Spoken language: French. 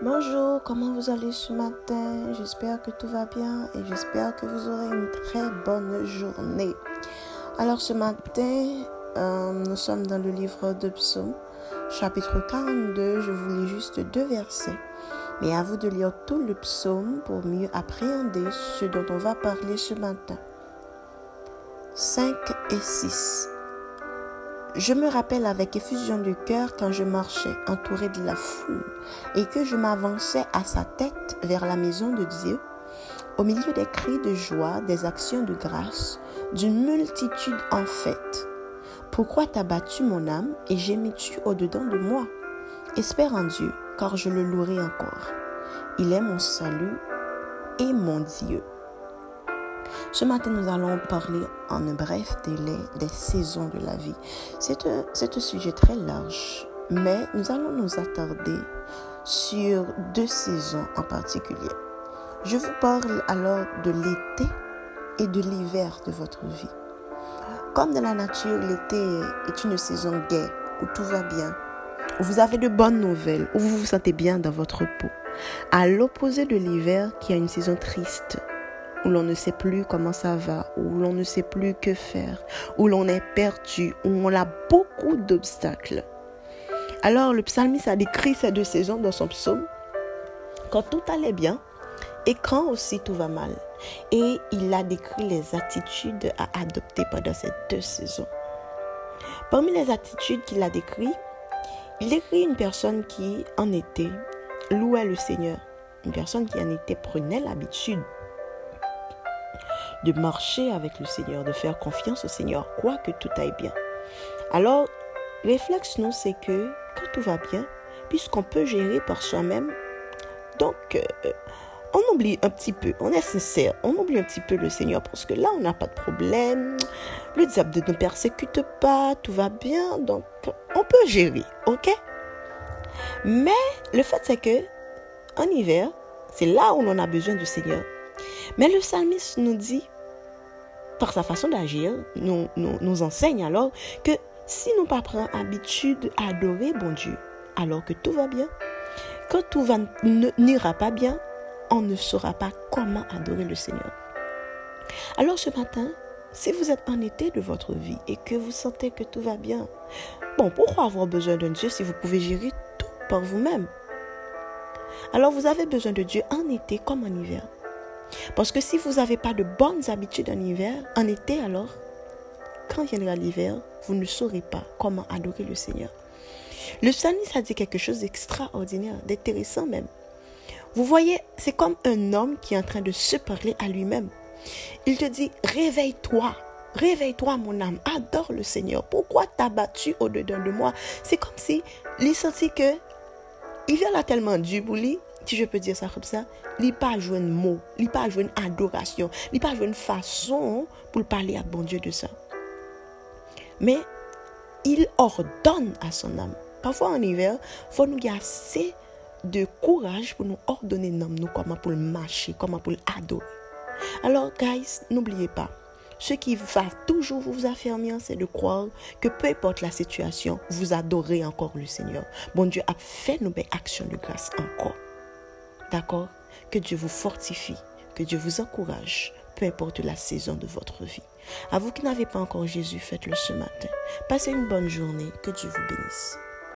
Bonjour, comment vous allez ce matin? J'espère que tout va bien et j'espère que vous aurez une très bonne journée. Alors ce matin, euh, nous sommes dans le livre de Psaume, chapitre 42. Je vous lis juste deux versets. Mais à vous de lire tout le psaume pour mieux appréhender ce dont on va parler ce matin. 5 et 6. Je me rappelle avec effusion de cœur quand je marchais entouré de la foule et que je m'avançais à sa tête vers la maison de Dieu, au milieu des cris de joie, des actions de grâce, d'une multitude en fête. Pourquoi t'as battu mon âme et gémis-tu au-dedans de moi? Espère en Dieu, car je le louerai encore. Il est mon salut et mon Dieu. Ce matin, nous allons parler en un bref délai des saisons de la vie. C'est un, un, sujet très large, mais nous allons nous attarder sur deux saisons en particulier. Je vous parle alors de l'été et de l'hiver de votre vie. Comme dans la nature, l'été est une saison gaie, où tout va bien, où vous avez de bonnes nouvelles, où vous vous sentez bien dans votre peau. À l'opposé de l'hiver qui a une saison triste, où l'on ne sait plus comment ça va, où l'on ne sait plus que faire, où l'on est perdu, où on a beaucoup d'obstacles. Alors le psalmiste a décrit ces deux saisons dans son psaume, quand tout allait bien et quand aussi tout va mal. Et il a décrit les attitudes à adopter pendant ces deux saisons. Parmi les attitudes qu'il a décrites, il décrit une personne qui, en été, louait le Seigneur. Une personne qui en été prenait l'habitude de marcher avec le Seigneur, de faire confiance au Seigneur, quoi que tout aille bien. Alors, réflexe, nous, c'est que quand tout va bien, puisqu'on peut gérer par soi-même, donc, euh, on oublie un petit peu, on est sincère, on oublie un petit peu le Seigneur parce que là, on n'a pas de problème. Le diable ne persécute pas, tout va bien, donc on peut gérer, ok? Mais le fait, c'est que en hiver, c'est là où on a besoin du Seigneur. Mais le psalmiste nous dit, par sa façon d'agir, nous, nous, enseigne alors que si nous pas prenons habitude à adorer bon Dieu, alors que tout va bien, quand tout n'ira pas bien, on ne saura pas comment adorer le Seigneur. Alors ce matin, si vous êtes en été de votre vie et que vous sentez que tout va bien, bon, pourquoi avoir besoin d'un Dieu si vous pouvez gérer tout par vous-même? Alors vous avez besoin de Dieu en été comme en hiver. Parce que si vous n'avez pas de bonnes habitudes en hiver, en été alors, quand viendra l'hiver, vous ne saurez pas comment adorer le Seigneur. Le psalmiste a dit quelque chose d'extraordinaire, d'intéressant même. Vous voyez, c'est comme un homme qui est en train de se parler à lui-même. Il te dit, réveille-toi, réveille-toi mon âme, adore le Seigneur. Pourquoi t'as battu au-dedans de moi? C'est comme si il sentit que il là tellement du bouli, si je peux dire ça comme ça, il pas joué un mot, il pas joué une adoration, il pas joué une façon pour parler à bon Dieu de ça. Mais il ordonne à son âme. Parfois en hiver, faut nous assez de courage pour nous ordonner nous comment pour marcher, comment pour adorer. Alors, guys, n'oubliez pas, ce qui va toujours vous affirmer, c'est de croire que peu importe la situation, vous adorez encore le Seigneur. Bon Dieu a fait nos belles actions de grâce encore. D'accord Que Dieu vous fortifie, que Dieu vous encourage, peu importe la saison de votre vie. À vous qui n'avez pas encore Jésus, faites-le ce matin. Passez une bonne journée. Que Dieu vous bénisse.